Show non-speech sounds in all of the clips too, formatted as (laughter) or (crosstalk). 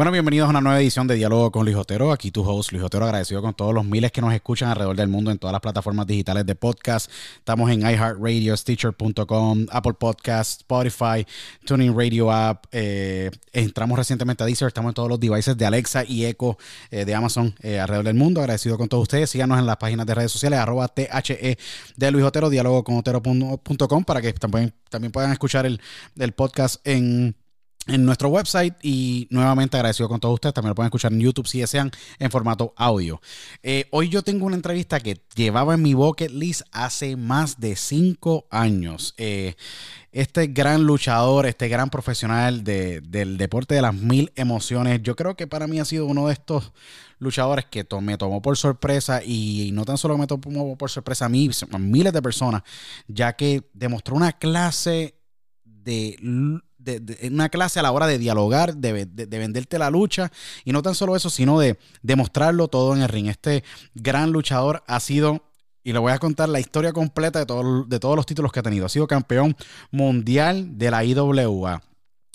Bueno, bienvenidos a una nueva edición de Diálogo con Luis Otero. Aquí tu host, Luis Otero, agradecido con todos los miles que nos escuchan alrededor del mundo en todas las plataformas digitales de podcast. Estamos en iHeartRadio, Stitcher.com, Apple Podcast, Spotify, Tuning Radio App. Eh, entramos recientemente a Deezer, estamos en todos los devices de Alexa y Echo eh, de Amazon eh, alrededor del mundo. Agradecido con todos ustedes. Síganos en las páginas de redes sociales, arroba THE de Luis Otero, diálogo con Otero.com para que también, también puedan escuchar el, el podcast en en nuestro website y nuevamente agradecido con todos ustedes. También lo pueden escuchar en YouTube si desean en formato audio. Eh, hoy yo tengo una entrevista que llevaba en mi bucket list hace más de cinco años. Eh, este gran luchador, este gran profesional del deporte de las mil emociones, yo creo que para mí ha sido uno de estos luchadores que me tomó por sorpresa y no tan solo me tomó por sorpresa a mí, a miles de personas, ya que demostró una clase de de, una clase a la hora de dialogar, de, venderte la lucha. Y no tan solo eso, sino de demostrarlo todo en el ring. Este gran luchador ha sido, y le voy a contar la historia completa de, de todos los títulos que ha tenido. Ha sido campeón mundial de la IWA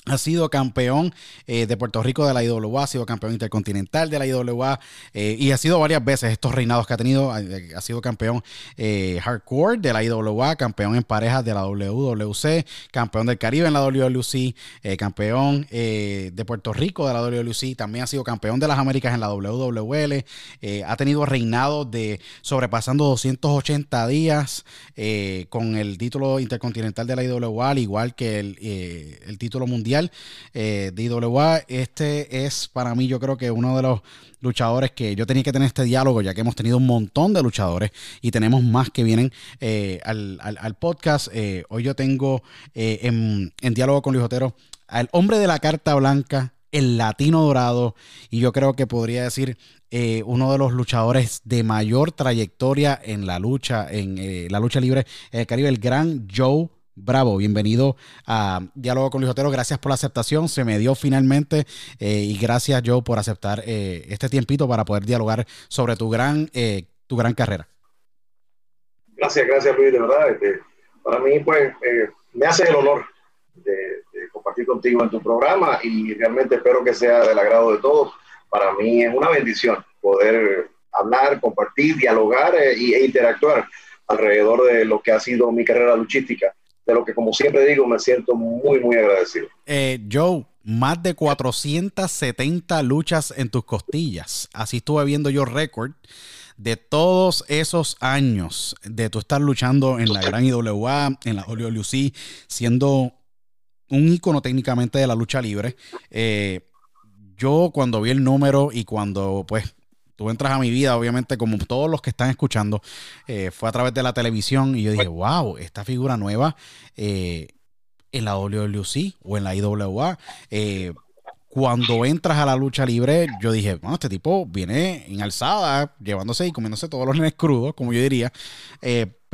ha sido campeón eh, de Puerto Rico de la IWA, ha sido campeón intercontinental de la IWA eh, y ha sido varias veces estos reinados que ha tenido. Eh, ha sido campeón hardcore de la IWA, campeón en parejas de la WWC, campeón del Caribe en la WWC, campeón de Puerto Rico de la WWC, también ha sido campeón de las Américas en la WWL. ha tenido reinados de sobrepasando 280 días con el título intercontinental de la IWA, al igual que el título mundial eh, de IWA. Este es para mí, yo creo que uno de los luchadores que yo tenía que tener este diálogo, ya que hemos tenido un montón de luchadores y tenemos más que vienen eh, al, podcast. Eh, hoy yo tengo en, diálogo con Luis Otero al hombre de la carta blanca, el latino dorado, y yo creo que podría decir uno de los luchadores de mayor trayectoria en la lucha, en la lucha libre en el Caribe, el gran Joe Bravo, bienvenido a Diálogo con Luis Otero. Gracias por la aceptación. Se me dio finalmente eh, y gracias Joe por aceptar eh, este tiempito para poder dialogar sobre tu gran, eh, tu gran carrera. Gracias, gracias Luis, de verdad. Este, para mí, pues, me hace el honor de, compartir contigo en tu programa y realmente espero que sea del agrado de todos. Para mí es una bendición poder hablar, compartir, dialogar e interactuar alrededor de lo que ha sido mi carrera luchística de lo que como siempre digo me siento muy, muy agradecido. Eh, Joe, más de 470 luchas en tus costillas. Así estuve viendo yo récord de todos esos años de tu estar luchando en la gran IWA, en la WWC, siendo un ícono técnicamente de la lucha libre. Eh, yo cuando vi el número y cuando pues tú entras a mi vida, obviamente, como todos los que están escuchando, eh, fue a través de la televisión y yo dije, wow, esta figura nueva eh, en la WWC o en la IWA. Eh, cuando entras a la lucha libre, yo dije, bueno, este tipo viene en alzada, llevándose y comiéndose todos los nenes crudos, como yo diría.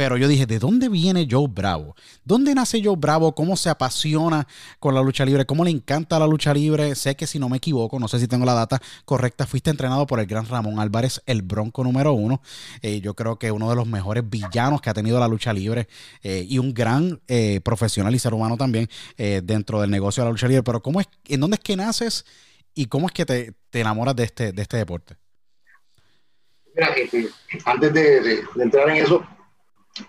Pero yo dije, ¿de dónde viene Joe Bravo? ¿Dónde nace Joe Bravo? ¿Cómo se apasiona con la lucha libre? ¿Cómo le encanta la lucha libre? Sé que si no me equivoco, no sé si tengo la data correcta, fuiste entrenado por el gran Ramón Álvarez, el bronco número uno. Eh, yo creo que uno de los mejores villanos que ha tenido la lucha libre eh, y un gran eh, profesional y ser humano también dentro del negocio de la lucha libre. Pero ¿cómo es, ¿en dónde es que naces y cómo es que te, enamoras de este, de este deporte? Mira, antes de entrar en eso,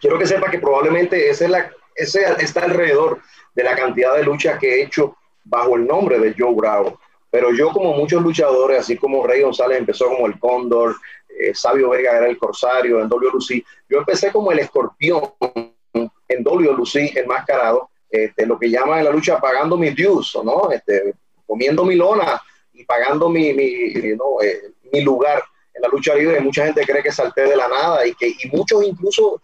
quiero que sepa que probablemente ese, es la, ese está alrededor de la cantidad de luchas que he hecho bajo el nombre de Joe Bravo. Pero yo, como muchos luchadores, así como Rey González empezó como el Cóndor, eh, Sabio Vega era el Corsario en WLC, yo empecé como el escorpión en WLC enmascarado, este, lo que llaman en la lucha pagando mis dues, ¿no? Este, comiendo mi lona y pagando mi, mi, ¿no? Eh, mi lugar en la lucha libre. Mucha gente cree que salté de la nada y que y muchos incluso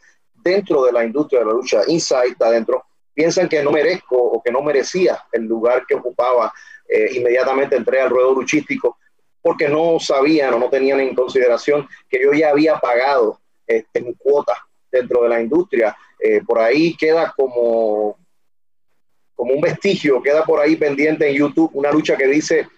dentro de la industria de la lucha, inside adentro, piensan que no merezco o que no merecía el lugar que ocupaba. Eh, inmediatamente entré al ruedo luchístico porque no sabían o no tenían en consideración que yo ya había pagado este, mi cuota dentro de la industria. Eh, por ahí queda como, como un vestigio, queda por ahí pendiente en YouTube una lucha que dice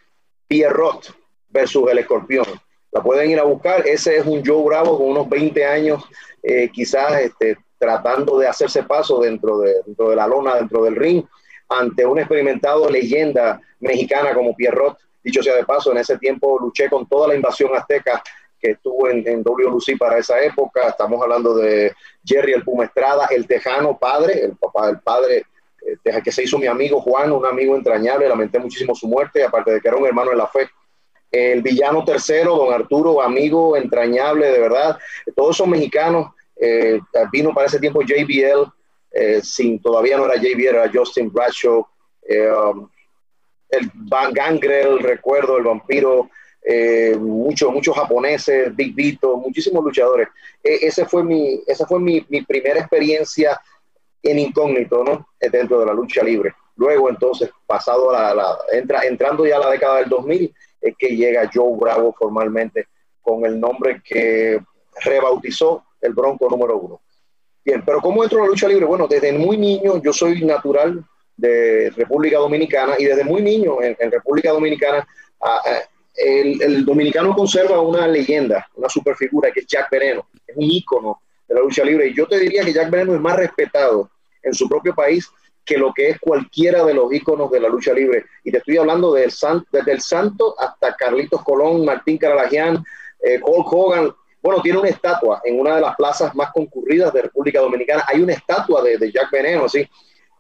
Pierrot versus el escorpión. La pueden ir a buscar. Ese es un Joe Bravo con unos 20 años eh, quizás este, tratando de hacerse paso dentro de, dentro de la lona, dentro del ring, ante un experimentado leyenda mexicana como Pierrot. Dicho sea de paso, en ese tiempo luché con toda la invasión azteca que estuvo en, en WLC para esa época. Estamos hablando de Jerry el Puma Estrada, el Tejano padre, el papá del padre, eh, que se hizo mi amigo Juan, un amigo entrañable. Lamenté muchísimo su muerte, aparte de que era un hermano de la fe. El villano tercero, don Arturo, amigo entrañable, de verdad. Todos son mexicanos. Eh, vino para ese tiempo JBL, eh, sin, todavía no era JBL, era Justin Bradshaw. Eh, um, el Gangrel, recuerdo, el vampiro, muchos muchos japoneses, Big Vito, muchísimos luchadores. ese fue mi, esa fue mi, mi, primera experiencia en incógnito, ¿no? Dentro de la lucha libre. Luego, entonces, pasado a la, entra, entrando ya a la década del 2000, es que llega Joe Bravo formalmente con el nombre que rebautizó el Bronco número uno. Bien, pero ¿cómo entro a la lucha libre? Bueno, desde muy niño, yo soy natural de República Dominicana y desde muy niño en, República Dominicana el, dominicano conserva una leyenda, una superfigura que es Jack Veneno, es un ícono de la lucha libre y yo te diría que Jack Veneno es más respetado en su propio país que lo que es cualquiera de los íconos de la lucha libre. Y te estoy hablando del desde el Santo hasta Carlitos Colón, Martín Caralagian, eh, Hulk Hogan. Bueno, tiene una estatua en una de las plazas más concurridas de República Dominicana. Hay una estatua de, Jack Veneno, así.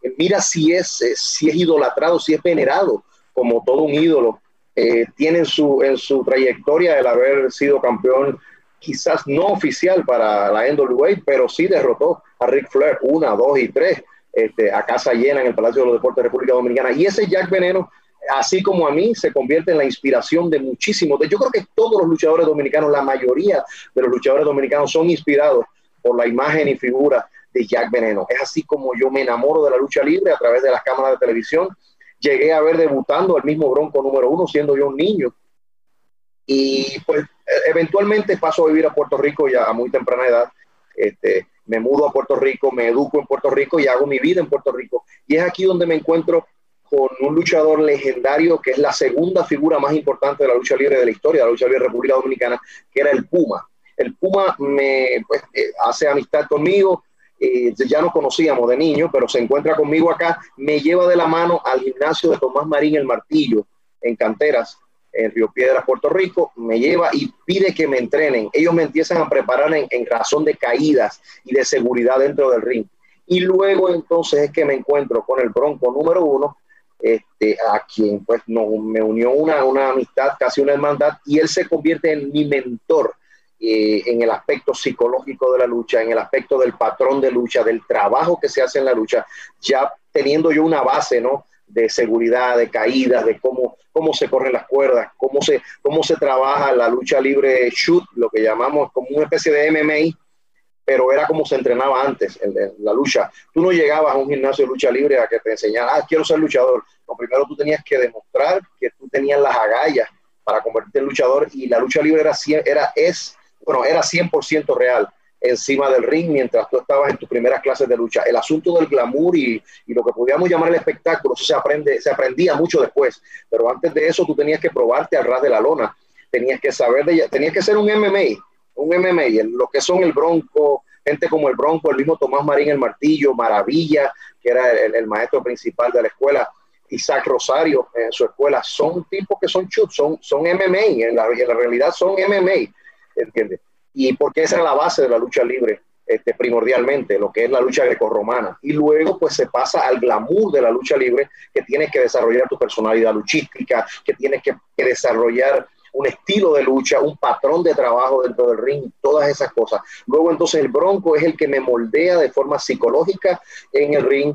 Eh, mira si es, eh, si es idolatrado, si es venerado como todo un ídolo. Eh, tiene en su, en su trayectoria el haber sido campeón quizás no oficial para la NWA, pero sí derrotó a Ric Flair una, dos y tres este, a casa llena en el Palacio de los Deportes de República Dominicana. Y ese Jack Veneno, así como a mí, se convierte en la inspiración de muchísimos. Yo creo que todos los luchadores dominicanos, la mayoría de los luchadores dominicanos son inspirados por la imagen y figura de Jack Veneno. Es así como yo me enamoro de la lucha libre a través de las cámaras de televisión. Llegué a ver debutando al mismo Bronco número uno, siendo yo un niño. Y pues eventualmente paso a vivir a Puerto Rico ya a muy temprana edad. Este, me mudo a Puerto Rico, me educo en Puerto Rico y hago mi vida en Puerto Rico. Y es aquí donde me encuentro con un luchador legendario que es la segunda figura más importante de la lucha libre de la historia de la lucha libre de República Dominicana, que era el Puma. El Puma me pues, eh, hace amistad conmigo, eh, ya nos conocíamos de niño, pero se encuentra conmigo acá, me lleva de la mano al gimnasio de Tomás Marín el Martillo en Canteras en Río Piedras, Puerto Rico, me lleva y pide que me entrenen. Ellos me empiezan a preparar en, razón de caídas y de seguridad dentro del ring. Y luego entonces es que me encuentro con el Bronco número uno, este, a quien pues no, me unió una, una amistad, casi una hermandad, y él se convierte en mi mentor eh, en el aspecto psicológico de la lucha, en el aspecto del patrón de lucha, del trabajo que se hace en la lucha, ya teniendo yo una base, ¿no? De seguridad, de caídas, de cómo, cómo se corren las cuerdas, cómo se, cómo se trabaja la lucha libre shoot, lo que llamamos como una especie de MMA, pero era como se entrenaba antes en, la lucha. Tú no llegabas a un gimnasio de lucha libre a que te enseñaran, ah, quiero ser luchador. Primero tú tenías que demostrar que tú tenías las agallas para convertirte en luchador y la lucha libre era, era, es, bueno, era 100% real encima del ring mientras tú estabas en tus primeras clases de lucha. El asunto del glamour y, lo que podíamos llamar el espectáculo, eso se, aprende, se aprendía mucho después, pero antes de eso tú tenías que probarte al ras de la lona, tenías que saber de tenías que ser un MMA, un MMA, lo que son el Bronco, gente como el Bronco, el mismo Tomás Marín el Martillo, Maravilla, que era el, maestro principal de la escuela, Isaac Rosario en su escuela, son tipos que son chut, son, son MMA, en la, en la realidad son MMA, ¿entiendes? Y porque esa es la base de la lucha libre, este, primordialmente, lo que es la lucha grecorromana. Y luego, pues se pasa al glamour de la lucha libre, que tienes que desarrollar tu personalidad luchística, que tienes que, desarrollar un estilo de lucha, un patrón de trabajo dentro del ring, todas esas cosas. Luego entonces el Bronco es el que me moldea de forma psicológica en el ring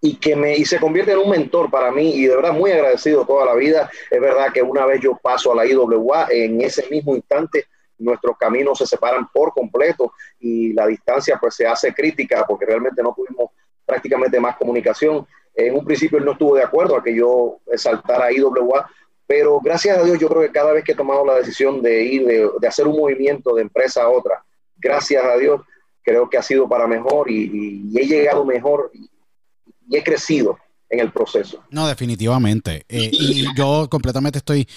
y que me y se convierte en un mentor para mí y de verdad muy agradecido toda la vida. Es verdad que una vez yo paso a la IWA, en ese mismo instante nuestros caminos se separan por completo y la distancia pues se hace crítica porque realmente no tuvimos prácticamente más comunicación. En un principio él no estuvo de acuerdo a que yo saltara a IWA, pero gracias a Dios yo creo que cada vez que he tomado la decisión de ir, de, hacer un movimiento de empresa a otra, gracias a Dios creo que ha sido para mejor y, he llegado mejor y he crecido en el proceso. No, definitivamente. Eh, y yo completamente estoy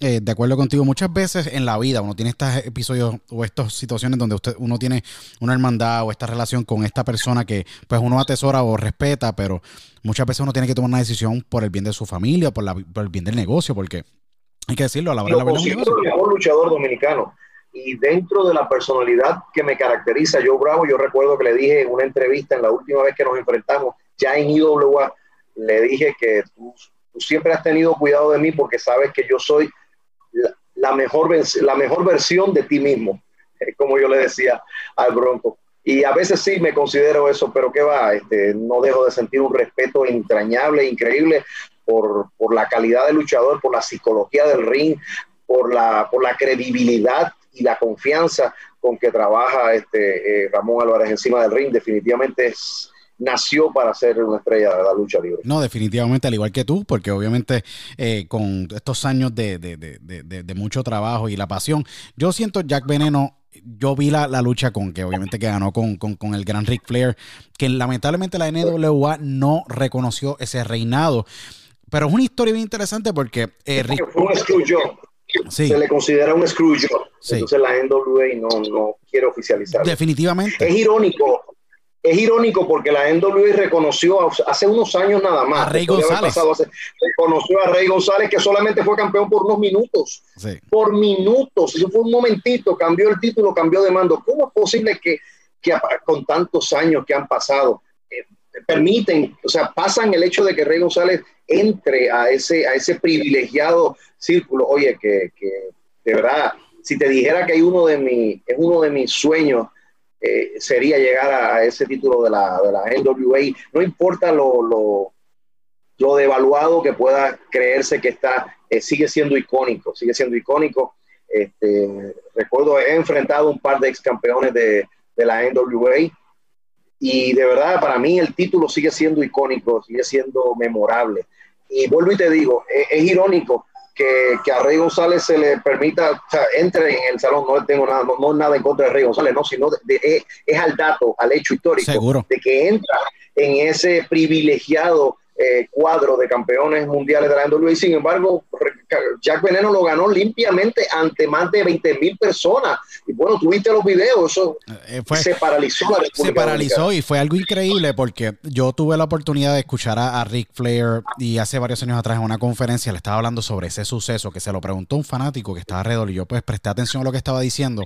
eh, de acuerdo contigo. Muchas veces en la vida uno tiene estos episodios o estas situaciones donde usted, uno tiene una hermandad o esta relación con esta persona que pues uno atesora o respeta, pero muchas veces uno tiene que tomar una decisión por el bien de su familia, por, la, por el bien del negocio, porque hay que decirlo a la hora de la verdad. Yo el mejor luchador dominicano. Y dentro de la personalidad que me caracteriza, yo Bravo, yo recuerdo que le dije en una entrevista en la última vez que nos enfrentamos, ya en IWA, le dije que tú, siempre has tenido cuidado de mí porque sabes que yo soy la, mejor, la mejor versión de ti mismo, (laughs) como yo le decía al Bronco. Y a veces sí me considero eso, pero qué va, este, no dejo de sentir un respeto entrañable, increíble por, la calidad del luchador, por la psicología del ring, por la, por la credibilidad y la confianza con que trabaja este, eh, Ramón Álvarez encima del ring. Definitivamente es, nació para ser una estrella de la lucha libre. No, definitivamente, al igual que tú, porque obviamente eh, con estos años de, mucho trabajo y la pasión, yo siento Jack Veneno. Yo vi la, lucha con que obviamente que ganó con, el gran Ric Flair, que lamentablemente la NWA no reconoció ese reinado. Pero es una historia bien interesante porque eh, fue un Screwjob. Se le considera un Screwjob. Entonces la NWA no, no quiere oficializar. Definitivamente. Es irónico es irónico porque la NWA reconoció hace unos años nada más. A Rey González. reconoció a Rey González que solamente fue campeón por unos minutos. Por minutos. Eso fue un momentito. Cambió el título, cambió de mando. ¿Cómo es posible que, que con tantos años que han pasado eh, permiten, o sea, pasan el hecho de que Rey González entre a ese, a ese privilegiado círculo? Oye, que, que de verdad, si te dijera que hay uno de mi, es uno de mis sueños eh, sería llegar a, ese título de la, de la NWA. No importa lo, lo, lo devaluado que pueda creerse que está, eh, sigue siendo icónico, sigue siendo icónico. Este, recuerdo, he enfrentado un par de ex campeones de, de la NWA y de verdad para mí el título sigue siendo icónico, sigue siendo memorable. Y vuelvo y te digo, es irónico que, que, a Rey González se le permita, o sea, entre en el salón, no tengo nada, no, nada en contra de Rey González, no, sino de, es, al dato, al hecho histórico, de que entra en ese privilegiado eh, cuadro de campeones mundiales de la NWA. Sin embargo, Jack Veneno lo ganó limpiamente ante más de 20 mil personas. Y bueno, tuviste los videos, eso eh, se paralizó la Se paralizó y fue algo increíble porque yo tuve la oportunidad de escuchar a, Rick Flair y hace varios años atrás en una conferencia le estaba hablando sobre ese suceso que se lo preguntó un fanático que estaba alrededor y yo pues presté atención a lo que estaba diciendo.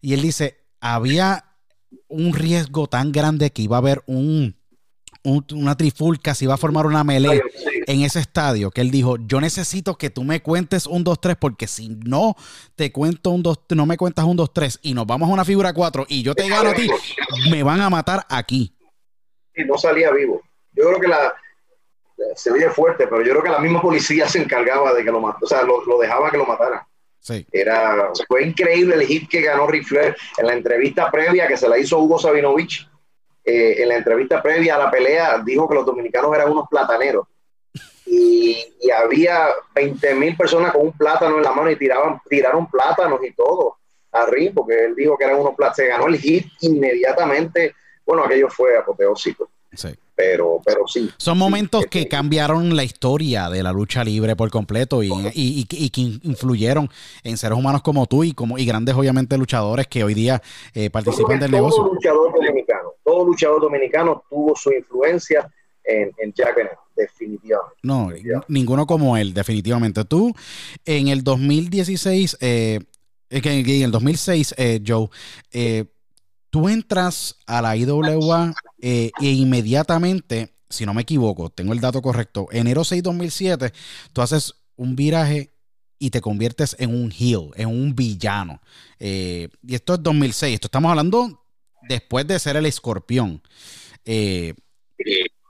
Y él dice, había un riesgo tan grande que iba a haber un una trifulca, si va a formar una melee en ese estadio, que él dijo, yo necesito que tú me cuentes un 2-3, porque si no te cuento un 2, no me cuentas un 2-3 y nos vamos a una figura 4 y yo te gano a ti, me van a matar aquí. Y no salía vivo. Yo creo que la, se veía fuerte, pero yo creo que la misma policía se encargaba de que lo matara, o sea, lo, dejaba que lo matara. Sí. Era, fue increíble el hit que ganó Ric Flair en la entrevista previa que se la hizo Hugo Sabinovich eh, en la entrevista previa a la pelea dijo que los dominicanos eran unos plataneros. Y, había 20 mil personas con un plátano en la mano y tiraban, tiraron plátanos y todo a Ring, porque él dijo que eran unos plátanos. Se ganó el hit inmediatamente. Bueno, aquello fue apoteósico. Sí. Pero, pero sí. Son momentos que cambiaron la historia de la lucha libre por completo y, y, y, que influyeron en seres humanos como tú y como y grandes, obviamente, luchadores que hoy día eh, participan del negocio. Luchador dominicano todo luchador dominicano tuvo su influencia en, en Jack definitivamente. No, ninguno como él, definitivamente. Tú, en el 2016, eh, en el 2006, eh, Joe, eh, tú entras a la IWA e inmediatamente, si no me equivoco, tengo el dato correcto, enero 6 2007, tú haces un viraje y te conviertes en un heel, en un villano. y esto es 2006, esto estamos hablando después de ser el escorpión. Eh,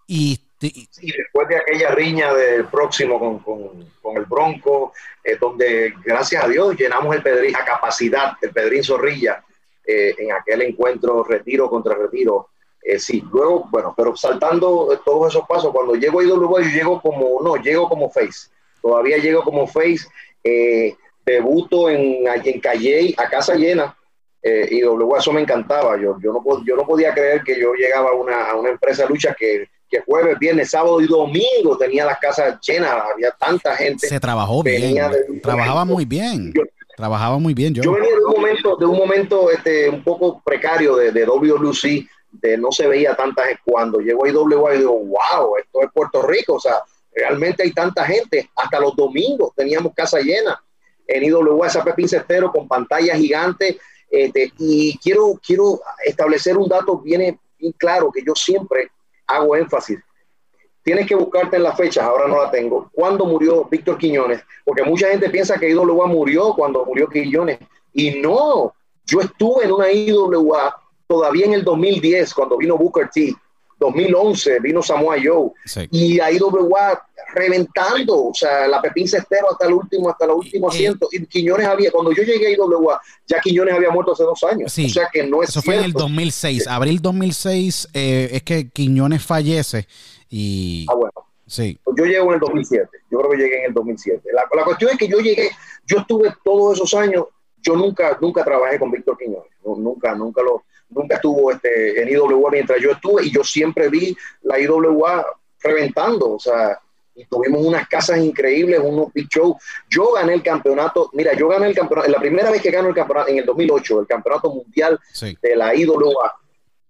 y, después de aquella riña del próximo con, el Bronco, eh, donde gracias a Dios llenamos el Pedrín a capacidad, el Pedrín Zorrilla, eh, en aquel encuentro retiro contra retiro. Sí, luego, bueno, pero saltando todos esos pasos, cuando llego a IWA, yo llego como, no, llego como face. Todavía llego como face. debuto en, en Calle, a casa llena, eh, luego eso me encantaba. Yo, yo, no, yo no podía creer que yo llegaba a una, a una empresa de lucha que, que, jueves, viernes, sábado y domingo tenía las casas llenas, había tanta gente. Se trabajó bien, trabajaba muy bien. trabajaba muy bien. Yo, yo venía de un momento, de un, momento este, un poco precario de, de WLC, de no se veía tanta gente. Cuando llegó a IWA, y digo, wow, esto es Puerto Rico, o sea, realmente hay tanta gente. Hasta los domingos teníamos casa llena en IWA, esa Pepín Cestero con pantalla gigante este, y quiero, quiero establecer un dato bien, claro que yo siempre hago énfasis. Tienes que buscarte en las fechas, ahora no la tengo. ¿Cuándo murió Víctor Quiñones? Porque mucha gente piensa que IWA murió cuando murió Quiñones. Y no, yo estuve en una IWA todavía en el 2010, cuando vino Booker T. 2011 vino Samoa Joe y a IWA reventando, o sea, la Pepín Cestero hasta el último, hasta el último asiento. Y Quiñones había, cuando yo llegué a IWA, ya Quiñones había muerto hace dos años. o sea que no es Eso fue en el 2006, abril 2006 eh, es que Quiñones fallece y... Ah, bueno. Sí. Pues yo llego en el 2007, yo creo que llegué en el 2007. La, la cuestión es que yo llegué, yo estuve todos esos años, yo nunca, nunca trabajé con Víctor Quiñones, nunca, nunca lo, nunca estuvo este, en IWA mientras yo estuve y yo siempre vi la IWA reventando, o sea, y tuvimos unas casas increíbles, unos big shows. Yo gané el campeonato, mira, yo gané el campeonato, la primera vez que gano el campeonato, en el 2008, el campeonato mundial de la IWA,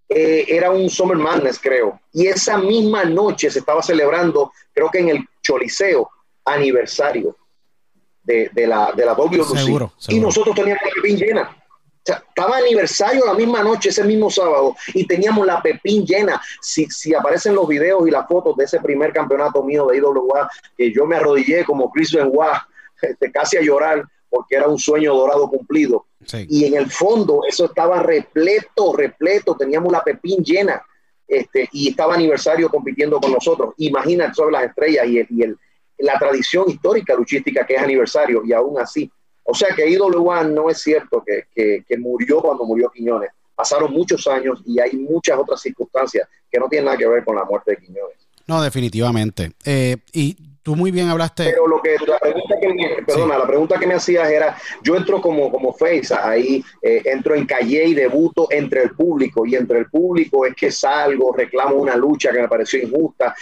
eh, era un Summer Madness, creo. Y esa misma noche se estaba celebrando, creo que en el Choliseo, aniversario de, la, de la Seguro, Y nosotros teníamos la pepín llena. O sea, estaba aniversario la misma noche, ese mismo sábado, y teníamos la pepín llena. Si, si aparecen los videos y las fotos de ese primer campeonato mío de IWA, que yo me arrodillé como Chris Benoit, este, casi a llorar, porque era un sueño dorado cumplido. Y en el fondo eso estaba repleto, repleto, teníamos la pepín llena. Este, y estaba aniversario compitiendo con nosotros. Imagínate sobre las estrellas y, y el, la tradición histórica luchística que es aniversario, y aún así. O sea que IWA no es cierto que, que, murió cuando murió Quiñones. Pasaron muchos años y hay muchas otras circunstancias que no tienen nada que ver con la muerte de Quiñones. No, definitivamente. Eh, y tú muy bien hablaste. Pero lo que la pregunta que me, perdona, la pregunta que me hacías era, yo entro como, como face, ahí eh, entro en calle y debuto entre el público, y entre el público es que salgo, reclamo una lucha que me pareció injusta.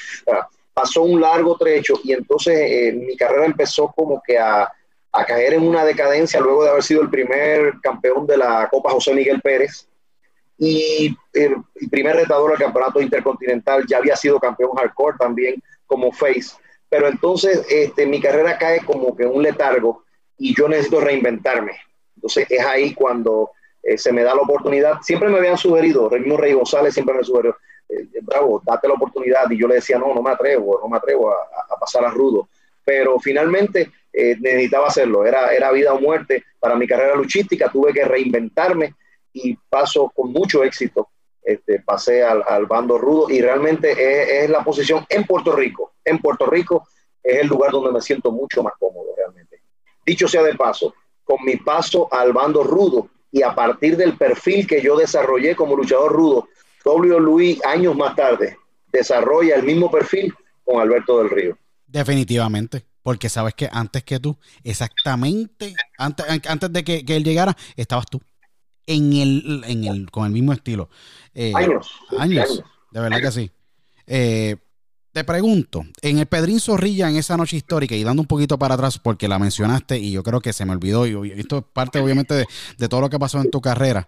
pasó un largo trecho y entonces eh, mi carrera empezó como que a, a caer en una decadencia luego de haber sido el primer campeón de la Copa José Miguel Pérez y el, primer retador al campeonato intercontinental, ya había sido campeón hardcore también como face pero entonces este, mi carrera cae como que un letargo y yo necesito reinventarme. Entonces es ahí cuando eh, se me da la oportunidad. Siempre me habían sugerido, el mismo Rey González siempre me sugirió, eh, bravo, date la oportunidad. Y yo le decía, no, no me atrevo, no me atrevo a, pasar a rudo. Pero finalmente eh, necesitaba hacerlo, era, era vida o muerte para mi carrera luchística, tuve que reinventarme y paso con mucho éxito este, pasé al, bando rudo y realmente es, la posición en Puerto Rico. En Puerto Rico es el lugar donde me siento mucho más cómodo realmente. Dicho sea de paso, con mi paso al bando rudo y a partir del perfil que yo desarrollé como luchador rudo, W. Luis años más tarde desarrolla el mismo perfil con Alberto del Río. Definitivamente, porque sabes que antes que tú, exactamente, antes, antes de que él llegara, estabas tú en el, en el, con el mismo estilo. Eh, años, años. De verdad que sí. Eh, te pregunto, en el Pedrín Zorrilla, en esa noche histórica, y dando un poquito para atrás porque la mencionaste y yo creo que se me olvidó, y esto es parte obviamente de, de todo lo que pasó en tu carrera,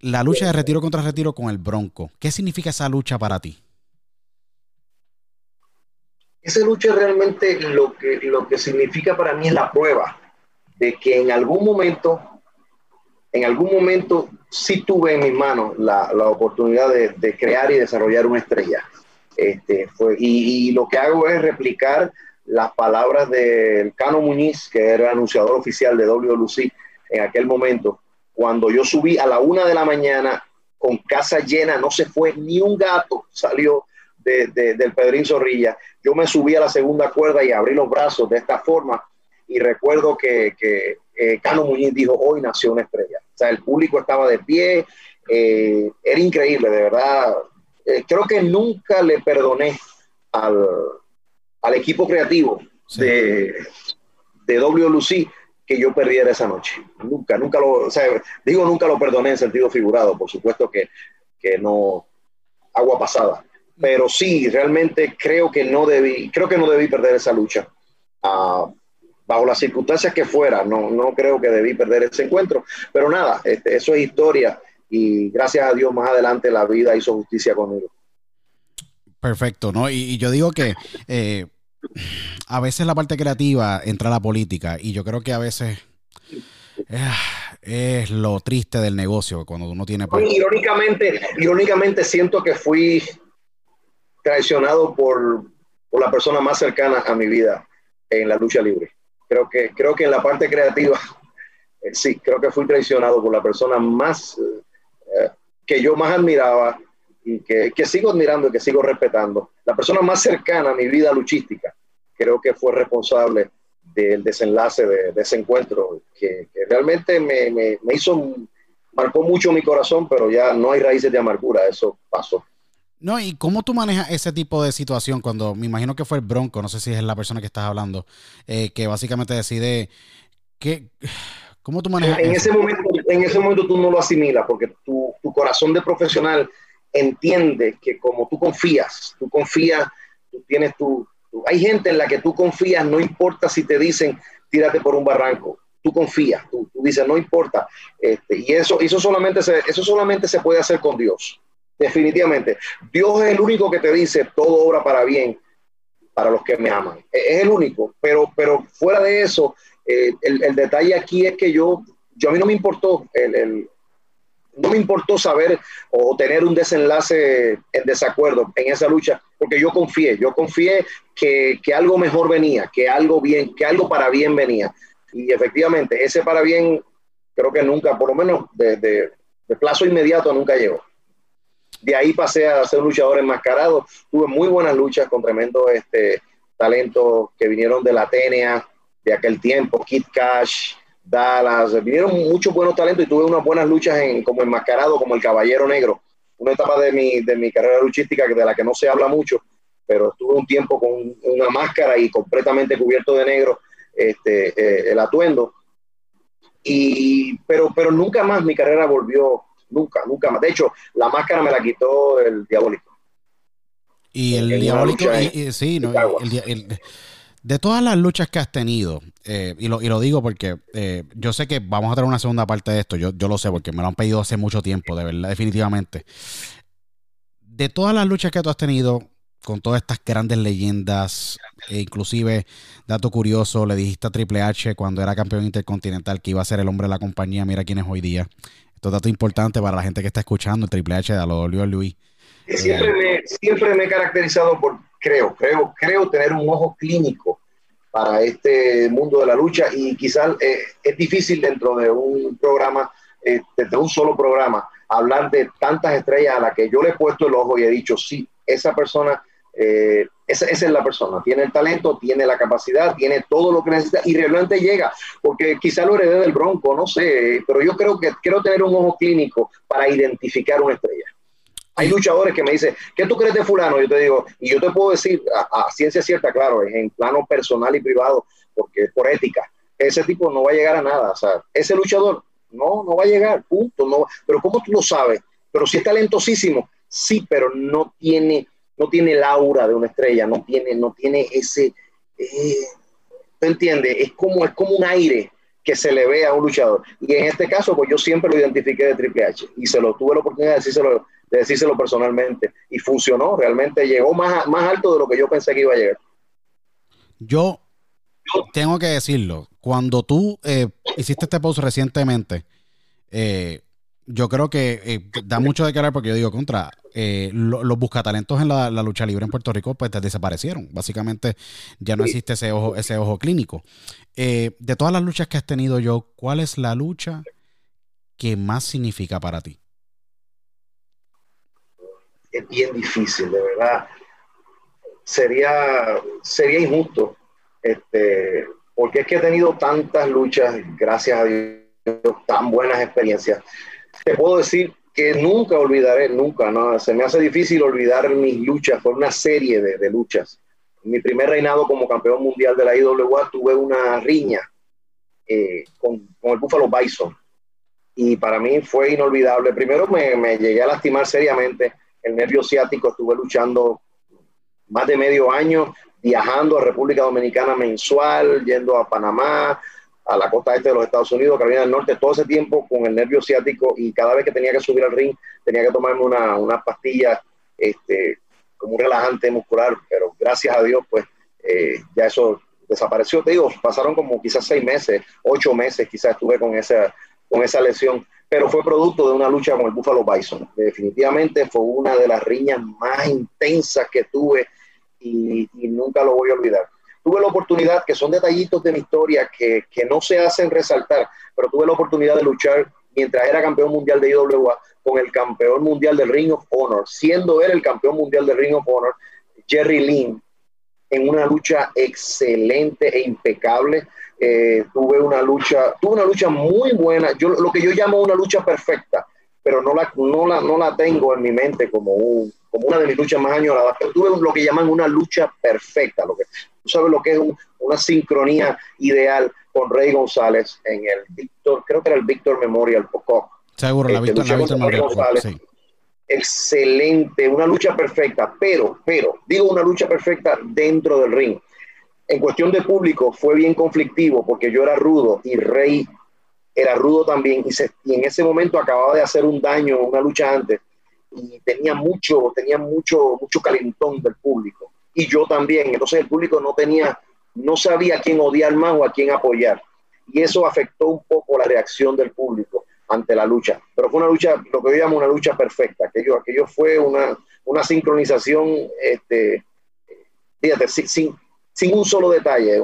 la lucha de retiro contra retiro con el Bronco, ¿qué significa esa lucha para ti? Esa lucha realmente lo que, lo que significa para mí es la prueba de que en algún momento en algún momento sí tuve en mis manos la, la oportunidad de, de, crear y desarrollar una estrella. Este, fue, y, lo que hago es replicar las palabras del Cano Muñiz, que era anunciador oficial de WLC en aquel momento, cuando yo subí a la una de la mañana con casa llena, no se fue ni un gato, salió de, de, del Pedrín Zorrilla. Yo me subí a la segunda cuerda y abrí los brazos de esta forma y recuerdo que, que eh, Cano Muñiz dijo, hoy nació una estrella. O sea, el público estaba de pie, eh, era increíble, de verdad. Eh, creo que nunca le perdoné al, al equipo creativo de, de WLC que yo perdiera esa noche. Nunca, nunca lo, o sea, digo nunca lo perdoné en sentido figurado, por supuesto que, que no, agua pasada. Pero sí, realmente creo que no debí, creo que no debí perder esa lucha. Uh, bajo las circunstancias que fuera, no, no creo que debí perder ese encuentro, pero nada, este, eso es historia y gracias a Dios más adelante la vida hizo justicia conmigo. Perfecto, ¿no? Y, yo digo que eh, a veces la parte creativa entra a la política y yo creo que a veces eh, es lo triste del negocio cuando uno tiene... Irónicamente, irónicamente siento que fui traicionado por, por la persona más cercana a mi vida en la lucha libre. Creo que, creo que en la parte creativa, eh, sí, creo que fui traicionado por la persona más eh, que yo más admiraba y que, que, sigo admirando y que sigo respetando. La persona más cercana a mi vida luchística, creo que fue responsable del desenlace de, ese encuentro, que, que realmente me, me, me hizo, marcó mucho mi corazón, pero ya no hay raíces de amargura, eso pasó. No, ¿y cómo tú manejas ese tipo de situación cuando me imagino que fue el Bronco, no sé si es la persona que estás hablando, eh, que básicamente decide que... ¿Cómo tú manejas en ese momento En ese momento tú no lo asimilas porque tu, tu corazón de profesional entiende que como tú confías, tú confías, tú tienes tu, Hay gente en la que tú confías, no importa si te dicen tírate por un barranco, tú confías, tú, tú dices no importa. Este, y eso, eso, solamente se, eso solamente se puede hacer con Dios definitivamente. Dios es el único que te dice todo obra para bien para los que me aman. E-, es el único, pero, pero fuera de eso, eh, el, detalle aquí es que yo, yo a mí no me importó el, no me importó saber o tener un desenlace en desacuerdo en esa lucha, porque yo confié, yo confié que, que, algo mejor venía, que algo bien, que algo para bien venía. Y efectivamente, ese para bien creo que nunca, por lo menos de, de plazo inmediato, nunca llegó. De ahí pasé a ser luchador enmascarado. Tuve muy buenas luchas con tremendos este, talentos que vinieron de la Atenea de aquel tiempo, Kid Cash, Dallas. Vinieron muchos buenos talentos y tuve unas buenas luchas en, como enmascarado, como el Caballero Negro. Una etapa de mi, de mi carrera luchística de la que no se habla mucho, pero estuve un tiempo con una máscara y completamente cubierto de negro este, eh, el atuendo. Y, pero, pero nunca más mi carrera volvió nunca, nunca más. De hecho, la máscara me la quitó el diabólico. Y el, diabólico, sí, no, de todas las luchas que has tenido, eh, y, lo, y, lo, digo porque eh, yo sé que vamos a tener una segunda parte de esto, yo, yo lo sé porque me lo han pedido hace mucho tiempo, de verdad, definitivamente. De todas las luchas que tú has tenido con todas estas grandes leyendas, e inclusive, dato curioso, le dijiste a Triple H cuando era campeón intercontinental que iba a ser el hombre de la compañía, mira quién es hoy día. Esto es dato importante para la gente que está escuchando, Triple H de la WWE. Siempre me, siempre me he caracterizado por, creo, creo, creo tener un ojo clínico para este mundo de la lucha y quizás eh, es difícil dentro de un programa, eh, de un solo programa, hablar de tantas estrellas a las que yo le he puesto el ojo y he dicho, sí, esa persona, eh, esa, es la persona, tiene el talento, tiene la capacidad, tiene todo lo que necesita y realmente llega, porque quizá lo heredé del Bronco, no sé, pero yo creo que quiero tener un ojo clínico para identificar una estrella. Hay luchadores que me dicen, ¿qué tú crees de fulano? Yo te digo, y yo te puedo decir a, ciencia cierta, claro, en plano personal y privado, porque es por ética, ese tipo no va a llegar a nada. Ese luchador no, no va a llegar, punto. No, pero ¿cómo tú lo sabes? Pero si es talentosísimo, sí, pero no tiene, no tiene el aura de una estrella, no tiene, no tiene ese, eh, ¿tú entiendes? Es como, es como un aire que se le ve a un luchador. Y en este caso, pues yo siempre lo identifiqué de Triple H y se lo tuve la oportunidad de decírselo de decírselo personalmente. Y funcionó, realmente llegó más, más alto de lo que yo pensé que iba a llegar. Yo tengo que decirlo, cuando tú eh, hiciste este post recientemente, eh, yo creo que eh, da mucho de qué hablar porque yo digo contra los buscatalentos en la, lucha libre en Puerto Rico pues desaparecieron básicamente ya no existe ese ojo ese ojo clínico de todas las luchas que has tenido yo ¿cuál es la lucha que más significa para ti? es bien difícil, de verdad. Sería, sería injusto, este, porque es que he tenido tantas luchas, gracias a Dios, tan buenas experiencias. Te puedo decir que nunca olvidaré, nunca, ¿no? Se me hace difícil olvidar mis luchas, fue una serie de, luchas. mi primer reinado como campeón mundial de la IWA tuve una riña eh, con, con, el Buffalo Bison y para mí fue inolvidable. Primero me, me llegué a lastimar seriamente el nervio ciático, estuve luchando más de medio año, viajando a República Dominicana mensual, yendo a Panamá, a la costa este de los Estados Unidos, Carolina del Norte, todo ese tiempo con el nervio ciático y cada vez que tenía que subir al ring tenía que tomarme una, una pastilla este, como un relajante muscular, pero gracias a Dios pues eh, ya eso desapareció. Te digo, pasaron como quizás seis meses, ocho meses quizás estuve con esa, con esa lesión pero fue producto de una lucha con el Buffalo Bison. Definitivamente fue una de las riñas más intensas que tuve y, nunca lo voy a olvidar. Tuve la oportunidad, que son detallitos de mi historia que, que, no se hacen resaltar, pero tuve la oportunidad de luchar mientras era campeón mundial de IWA con el campeón mundial del Ring of Honor, siendo él el campeón mundial del Ring of Honor, Jerry Lynn, en una lucha excelente e impecable. Eh, tuve una lucha, tuve una lucha muy buena, yo lo que yo llamo una lucha perfecta, pero no la, no la, no la tengo en mi mente como, un, como una de mis luchas más añoradas, pero tuve lo que llaman una lucha perfecta, lo que, tú sabes lo que es una sincronía ideal con Rey González en el Víctor, creo que era el Víctor Memorial Pocock. Seguro, la, este, Víctor, Memorial Excelente, una lucha perfecta, pero, pero, digo una lucha perfecta dentro del ring. En cuestión de público fue bien conflictivo porque yo era rudo y Rey era rudo también y, en ese momento acababa de hacer un daño, una lucha antes y tenía mucho, tenía mucho, mucho calentón del público. Y yo también. Entonces el público no tenía, no sabía a quién odiar más o a quién apoyar. Y eso afectó un poco la reacción del público ante la lucha. Pero fue una lucha, lo que llamo una lucha perfecta. Aquello, aquello fue una, una sincronización, este, fíjate, sin, sin, un solo detalle,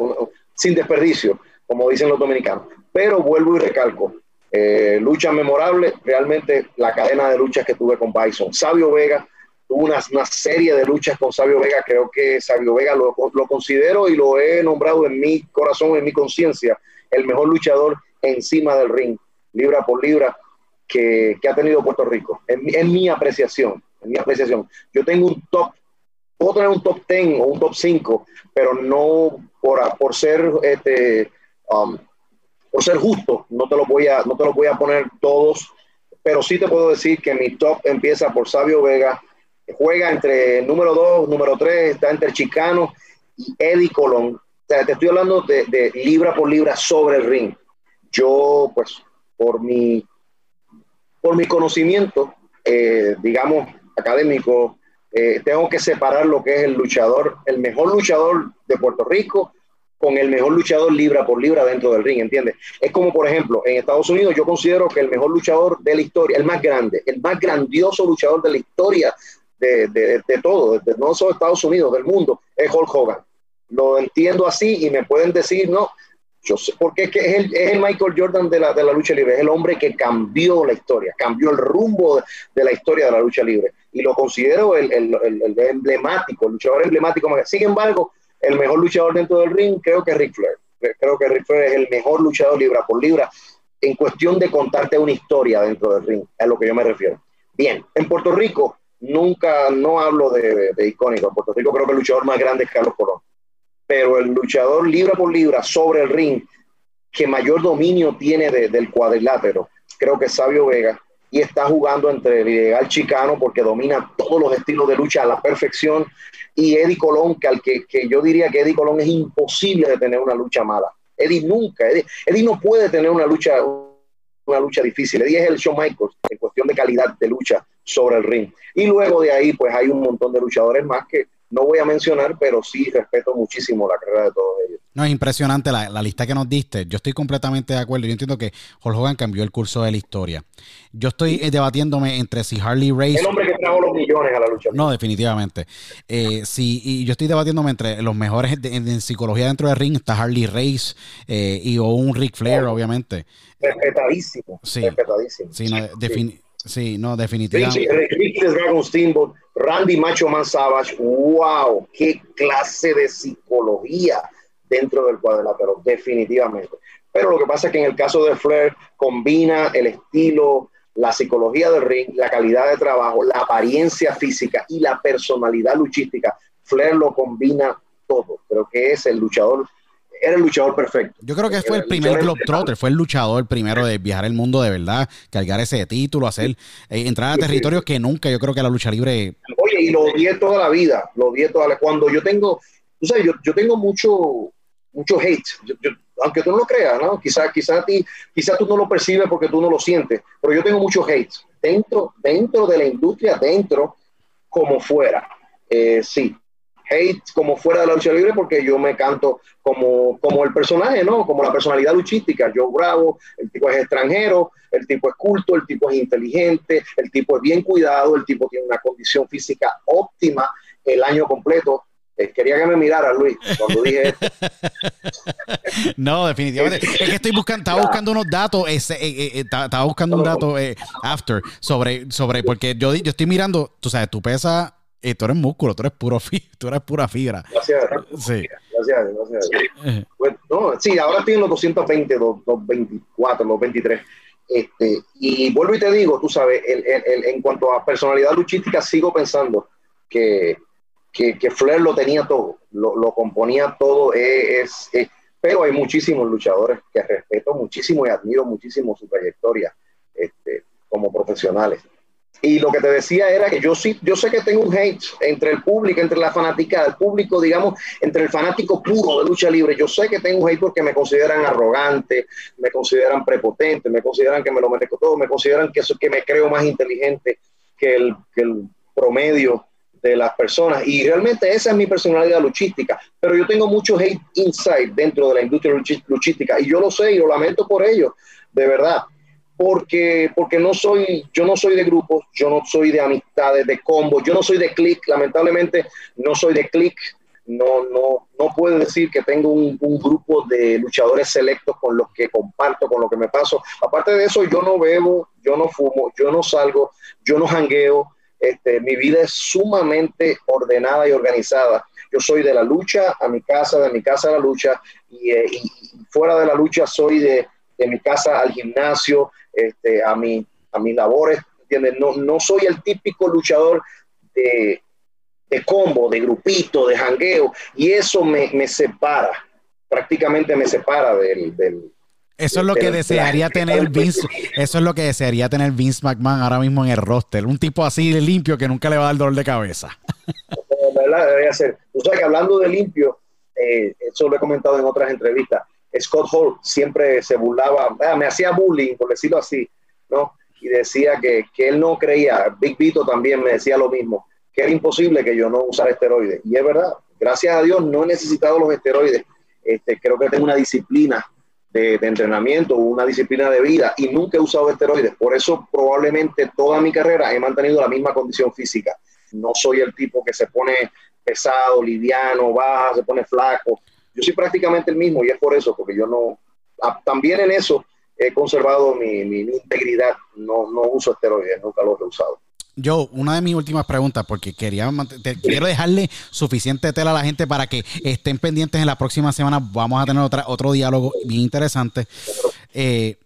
sin desperdicio, como dicen los dominicanos. Pero vuelvo y recalco, eh, lucha memorable, realmente la cadena de luchas que tuve con Bison. Sabio Vega, tuvo una, una serie de luchas con Sabio Vega, creo que Sabio Vega lo, lo considero y lo he nombrado en mi corazón, en mi conciencia, el mejor luchador encima del ring, libra por libra, que, que ha tenido Puerto Rico, en, en, mi apreciación, en mi apreciación. Yo tengo un top, puedo tener un top 10 o un top 5, pero no por, por ser este, um, por ser justo, no te lo voy a, no te voy a poner todos, pero sí te puedo decir que mi top empieza por Sabio Vega, juega entre número 2, número 3, está entre Chicano y Eddie Colón. O sea, te estoy hablando de, de, libra por libra sobre el ring. Yo, pues, por mi, por mi conocimiento, eh, digamos, académico, eh, tengo que separar lo que es el luchador, el mejor luchador de Puerto Rico con el mejor luchador libra por libra dentro del ring, ¿entiendes? Es como, por ejemplo, en Estados Unidos yo considero que el mejor luchador de la historia, el más grande, el más grandioso luchador de la historia de, de, de todo, de, no solo Estados Unidos, del mundo, es Hulk Hogan. Lo entiendo así y me pueden decir, no, yo sé, porque es que es el, Michael Jordan de la, de la, lucha libre, es el hombre que cambió la historia, cambió el rumbo de, de la historia de la lucha libre. Y lo considero el, el, el emblemático, el luchador emblemático. Sin embargo, el mejor luchador dentro del ring, creo que Ric Flair. Creo que Ric Flair es el mejor luchador libra por libra en cuestión de contarte una historia dentro del ring, a lo que yo me refiero. Bien, en Puerto Rico nunca, no hablo de, de, de icónico, en Puerto Rico creo que el luchador más grande es Carlos Colón, pero el luchador libra por libra sobre el ring que mayor dominio tiene de, del cuadrilátero, creo que es Sabio Vega, y está jugando entre el chicano porque domina todos los estilos de lucha a la perfección y Eddie Colón, que, al que, que yo diría que Eddie Colón es imposible de tener una lucha mala. Eddie nunca, Eddie, Eddie no puede tener una lucha, una lucha difícil. Eddie es el Shawn Michaels en cuestión de calidad de lucha sobre el ring. Y luego de ahí, pues hay un montón de luchadores más que no voy a mencionar, pero sí respeto muchísimo la carrera de todos ellos. No, es impresionante la, la, lista que nos diste. Yo estoy completamente de acuerdo. Yo entiendo que Hulk Hogan cambió el curso de la historia. Yo estoy eh, debatiéndome entre si Harley Race. El hombre que trajo los millones a la lucha. No, definitivamente. Eh, sí, y yo estoy debatiéndome entre los mejores de, en, psicología dentro del ring. Está Harley Race eh, y o un Ric Flair, obviamente. Respetadísimo. Sí. Respetadísimo. Sí, no, Sí, no, definitivamente. Ricky Dragon Steamboat, Randy Macho Man Savage, wow, qué clase de psicología dentro del cuadrilátero, definitivamente. Pero lo que pasa es que en el caso de Flair combina el estilo, la psicología del ring, la calidad de trabajo, la apariencia física y la personalidad luchística. Flair lo combina todo. Creo que es el luchador era el luchador perfecto. Yo creo que fue el, el primer Globetrotter, fue el luchador primero de viajar el mundo de verdad, cargar ese título, hacer, eh, entrar a territorios que nunca, yo creo que la lucha libre. Oye, y lo odié toda la vida, lo odié toda la Cuando yo tengo, tú sabes, yo, yo tengo mucho, mucho hate, yo, yo, aunque tú no lo creas, ¿no? Quizás quizá a ti, quizá tú no lo percibes porque tú no lo sientes, pero yo tengo mucho hate dentro, dentro de la industria, dentro como fuera. Eh, sí, hate como fuera de la lucha libre porque yo me canto como, como el personaje, ¿no? Como la personalidad luchística. Yo bravo, el tipo es extranjero, el tipo es culto, el tipo es inteligente, el tipo es bien cuidado, el tipo tiene una condición física óptima el año completo. Eh, quería que me mirara, Luis, cuando dije esto. (laughs) no, definitivamente. (laughs) Es que estoy buscando, estaba buscando unos datos, ese, eh, eh, estaba buscando un dato after sobre, sobre, porque yo, yo estoy mirando, tú sabes, tú pesas y tú eres músculo, tú eres puro fi (laughs) tú eres pura fibra. Gracias. Sí. Gracias, gracias. Pues, no, sí, ahora estoy en los 220, los, los 24, los 23. Este, y vuelvo y te digo, tú sabes, el, el, el, en cuanto a personalidad luchística, sigo pensando que, que, que Flair lo tenía todo, lo, lo componía todo, es, es, pero hay muchísimos luchadores que respeto muchísimo y admiro muchísimo su trayectoria este, como profesionales. Y lo que te decía era que yo sí, yo sé que tengo un hate entre el público, entre la fanática, el público, digamos, entre el fanático puro de lucha libre. Yo sé que tengo un hate porque me consideran arrogante, me consideran prepotente, me consideran que me lo merezco todo, me consideran que, que me creo más inteligente que el, que el promedio de las personas. Y realmente esa es mi personalidad luchística. Pero yo tengo mucho hate inside dentro de la industria luchística y yo lo sé y lo lamento por ello, de verdad. Porque, porque no soy, yo no soy de grupos, yo no soy de amistades, de combos, yo no soy de click, lamentablemente no soy de click, no, no, no puedo decir que tengo un, un, grupo de luchadores selectos con los que comparto, con lo que me paso. Aparte de eso, yo no bebo, yo no fumo, yo no salgo, yo no jangueo, este, mi vida es sumamente ordenada y organizada. Yo soy de la lucha a mi casa, de mi casa a la lucha, y, eh, fuera de la lucha soy de, mi casa al gimnasio, este, a, mi, a mis labores, ¿entiendes? No, no soy el típico luchador de, de combo, de grupito, de jangueo, y eso me, me separa, prácticamente me separa del, del eso es lo que desearía tener Vince. Eso es lo que desearía tener Vince McMahon ahora mismo en el roster. Un tipo así de limpio que nunca le va a dar dolor de cabeza. (laughs) ¿Verdad? Debería ser. Tú sabes que hablando de limpio, eh, eso lo he comentado en otras entrevistas. Scott Hall siempre se burlaba, ah, me hacía bullying, por decirlo así, ¿no? Y decía que, que él no creía, Big Vito también me decía lo mismo, que era imposible que yo no usara esteroides. Y es verdad, gracias a Dios no he necesitado los esteroides. Este, creo que tengo una disciplina de, entrenamiento, una disciplina de vida y nunca he usado esteroides. Por eso probablemente toda mi carrera he mantenido la misma condición física. No soy el tipo que se pone pesado, liviano, baja, se pone flaco. Yo soy prácticamente el mismo y es por eso, porque yo no, también en eso he conservado mi, integridad. No, no uso esteroides, nunca los he usado. Yo, una de mis últimas preguntas, porque quería quiero dejarle suficiente tela a la gente para que estén pendientes en la próxima semana. Vamos a tener otra, otro diálogo bien interesante. Eh,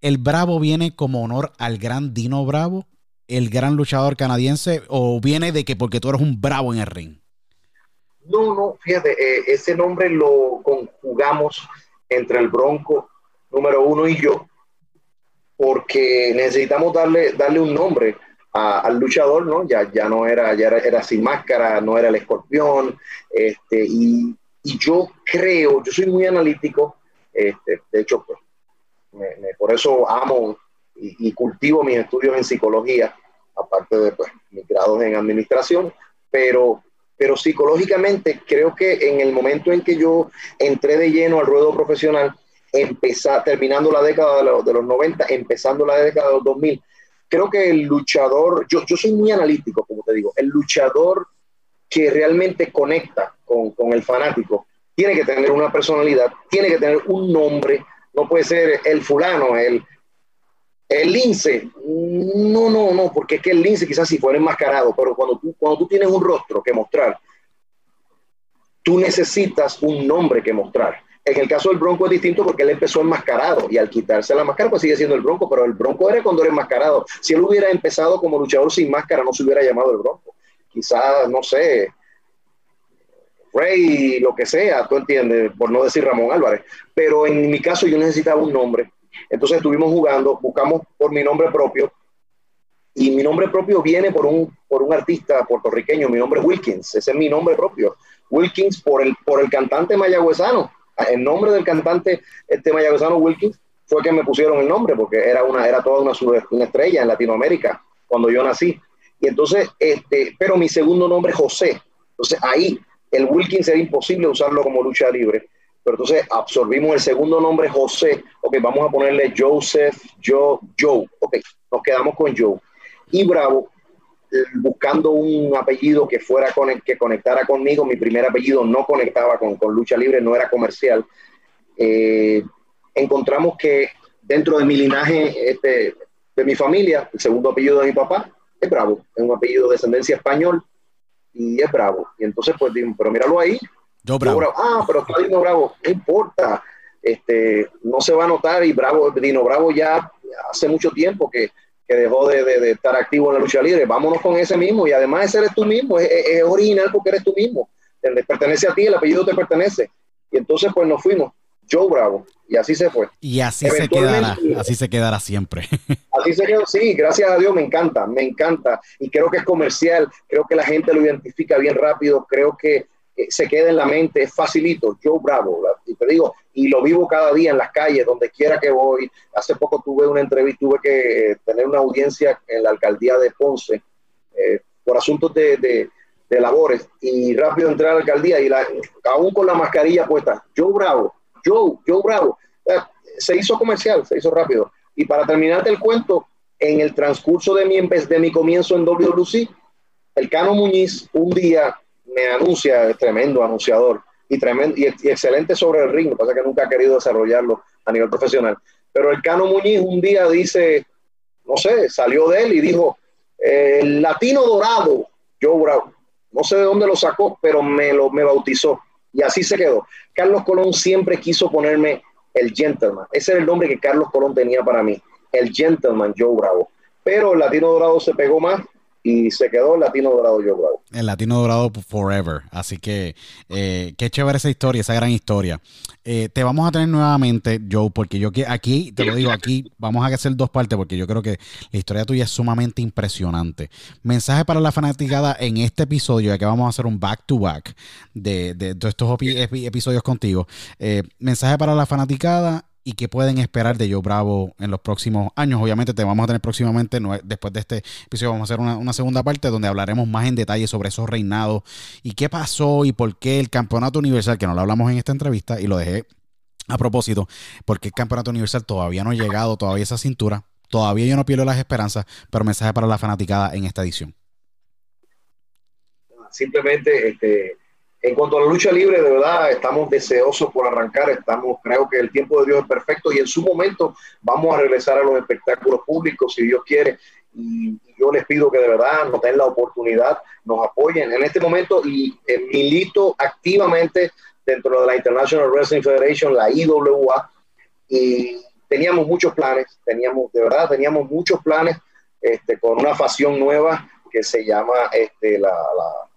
¿El Bravo viene como honor al gran Dino Bravo, el gran luchador canadiense, o viene de que porque tú eres un bravo en el ring? No, no, fíjate, eh, ese nombre lo conjugamos entre el Bronco número uno y yo, porque necesitamos darle, darle un nombre al luchador, ¿no? Ya, ya no era, ya era, sin máscara, no era el escorpión, este, y, y yo creo, yo soy muy analítico, este, de hecho, pues, por eso amo y, cultivo mis estudios en psicología, aparte de pues, mis grados en administración, pero, pero psicológicamente creo que en el momento en que yo entré de lleno al ruedo profesional, empezar, terminando la década de los, de los 90, empezando la década de los 2000, creo que el luchador, yo, yo soy muy analítico, como te digo, el luchador que realmente conecta con, con, el fanático tiene que tener una personalidad, tiene que tener un nombre, no puede ser el fulano, el, el lince. No, no, no, porque es que el lince quizás si fuera enmascarado, pero cuando tú, cuando tú tienes un rostro que mostrar, tú necesitas un nombre que mostrar. En el caso del Bronco es distinto porque él empezó enmascarado y al quitarse la máscara pues sigue siendo el Bronco, pero el Bronco era cuando era enmascarado. Si él hubiera empezado como luchador sin máscara no se hubiera llamado el Bronco. Quizás, no sé, Rey, lo que sea, tú entiendes, por no decir Ramón Álvarez. Pero en mi caso yo necesitaba un nombre. Entonces estuvimos jugando, buscamos por mi nombre propio y mi nombre propio viene por un, por un artista puertorriqueño, mi nombre es Wilkins, ese es mi nombre propio. Wilkins por el, por el cantante mayagüezano. El nombre del cantante este mayagüezano Wilkins fue que me pusieron el nombre porque era una era toda una, estrella en Latinoamérica cuando yo nací. Y entonces este pero mi segundo nombre es José. Entonces ahí el Wilkins era imposible usarlo como lucha libre pero entonces absorbimos el segundo nombre José ok vamos a ponerle Joseph Joe Joe ok nos quedamos con Joe y Bravo buscando un apellido que fuera con el, que conectara conmigo. Mi primer apellido no conectaba con, con lucha libre, no era comercial. Eh, encontramos que dentro de mi linaje, este, de mi familia, el segundo apellido de mi papá es Bravo, es un apellido de descendencia español y es Bravo. Y entonces, pues, pero míralo ahí. Yo Bravo. Ah, pero está Dino Bravo, no importa. Este, no se va a notar y Bravo, Dino Bravo ya hace mucho tiempo que que dejó de, estar activo en la lucha libre. Vámonos con ese mismo y además ese eres tú mismo, es, original porque eres tú mismo. Te pertenece a ti, el apellido te pertenece. Y entonces pues nos fuimos. Joe Bravo. Y así se fue. Y así se quedará, así se quedará siempre. (laughs) Así se quedó, sí, gracias a Dios me encanta, me encanta. Y creo que es comercial, creo que la gente lo identifica bien rápido, creo que se queda en la mente, es facilito, Joe Bravo, y te digo, y lo vivo cada día en las calles, donde quiera que voy. Hace poco tuve una entrevista, tuve que eh, tener una audiencia en la alcaldía de Ponce eh, por asuntos de, de, labores, y rápido entré a la alcaldía y la, aún con la mascarilla puesta, Joe Bravo, Joe, Joe Bravo, se hizo comercial, se hizo rápido. Y para terminarte el cuento, en el transcurso de mi, de mi comienzo en WC, el Cano Muñiz un día me anuncia, es tremendo anunciador y, tremendo, y, excelente sobre el ring, pasa que nunca ha querido desarrollarlo a nivel profesional. Pero el Cano Muñiz un día dice, no sé, salió de él y dijo, el latino dorado, Joe Brown, no sé de dónde lo sacó, pero me, lo, me bautizó. Y así se quedó. Carlos Colón siempre quiso ponerme el gentleman. Ese era el nombre que Carlos Colón tenía para mí, el gentleman Joe Bravo. Pero el latino dorado se pegó más y se quedó el Latino Dorado Joe Bravo. El Latino Dorado forever. Así que eh, qué chévere esa historia, esa gran historia. Eh, te vamos a tener nuevamente, Joe, porque yo que aquí, te lo digo, aquí vamos a hacer dos partes porque yo creo que la historia tuya es sumamente impresionante. Mensaje para la fanaticada en este episodio, ya que vamos a hacer un back to back de, de, estos episodios contigo. Eh, mensaje para la fanaticada y qué pueden esperar de Joe Bravo en los próximos años. Obviamente te vamos a tener próximamente, después de este episodio vamos a hacer una, segunda parte donde hablaremos más en detalle sobre esos reinados y qué pasó y por qué el campeonato universal, que no lo hablamos en esta entrevista y lo dejé a propósito, porque el campeonato universal todavía no ha llegado, todavía esa cintura, todavía yo no pierdo las esperanzas, pero mensaje para la fanaticada en esta edición. Simplemente este, en cuanto a la lucha libre, de verdad, estamos deseosos por arrancar. Estamos, creo que el tiempo de Dios es perfecto y en su momento vamos a regresar a los espectáculos públicos, si Dios quiere. Y yo les pido que de verdad nos den la oportunidad, nos apoyen en este momento y eh, milito activamente dentro de la International Wrestling Federation, la IWA, y teníamos muchos planes, teníamos, de verdad, teníamos muchos planes este, con una facción nueva que se llama este, la, la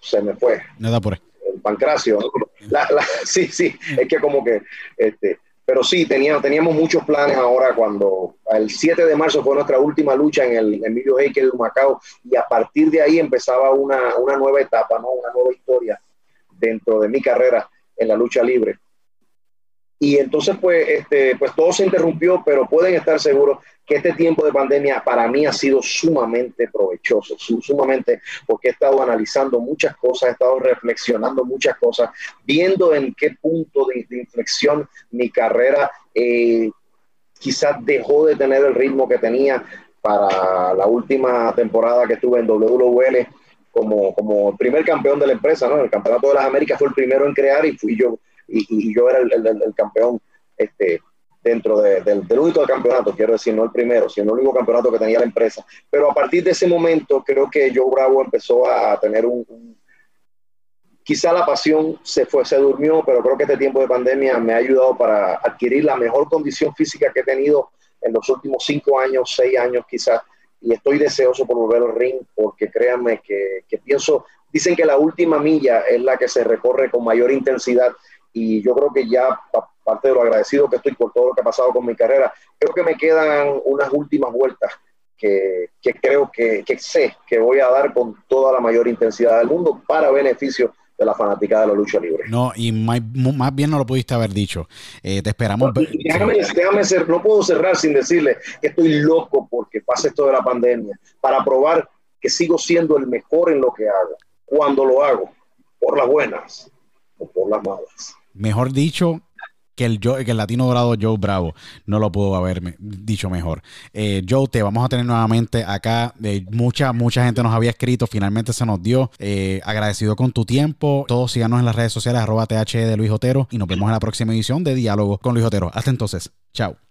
se me fue. Nada por ahí. El pancracio. (laughs) sí, sí, es que como que, este, pero sí, teníamos, teníamos muchos planes ahora cuando el 7 de marzo fue nuestra última lucha en el Emilio Heikel de Macao y a partir de ahí empezaba una, una nueva etapa, ¿no? una nueva historia dentro de mi carrera en la lucha libre. Y entonces, pues, este, pues todo se interrumpió, pero pueden estar seguros este tiempo de pandemia para mí ha sido sumamente provechoso, sumamente, porque he estado analizando muchas cosas, he estado reflexionando muchas cosas, viendo en qué punto de, inflexión mi carrera eh, quizás dejó de tener el ritmo que tenía para la última temporada que estuve en WWL como, como primer campeón de la empresa, ¿no? El Campeonato de las Américas fue el primero en crear y fui yo era el, campeón este, dentro del, único campeonato, quiero decir, no el primero, sino el único campeonato que tenía la empresa. Pero a partir de ese momento creo que Joe Bravo empezó a tener un, quizá la pasión se fue, se durmió, pero creo que este tiempo de pandemia me ha ayudado para adquirir la mejor condición física que he tenido en los últimos cinco años, seis años quizás, y estoy deseoso por volver al ring, porque créanme que, que pienso, dicen que la última milla es la que se recorre con mayor intensidad y yo creo que ya, parte de lo agradecido que estoy por todo lo que ha pasado con mi carrera, creo que me quedan unas últimas vueltas que, que creo que, que, sé que voy a dar con toda la mayor intensidad del mundo para beneficio de la fanática de la lucha libre. No, y más, más bien no lo pudiste haber dicho. Eh, te esperamos. No, déjame, déjame ser, no puedo cerrar sin decirle que estoy loco porque pasa esto de la pandemia, para probar que sigo siendo el mejor en lo que hago, cuando lo hago, por las buenas por las malas mejor dicho, que el, que el latino dorado Joe Bravo. No lo puedo haber dicho mejor. Eh, Joe, te vamos a tener nuevamente acá. Eh, mucha, mucha gente nos había escrito. Finalmente se nos dio. Eh, agradecido con tu tiempo. Todos síganos en las redes sociales, arroba TH de Luis Otero. Y nos vemos en la próxima edición de Diálogo con Luis Otero. Hasta entonces. Chao.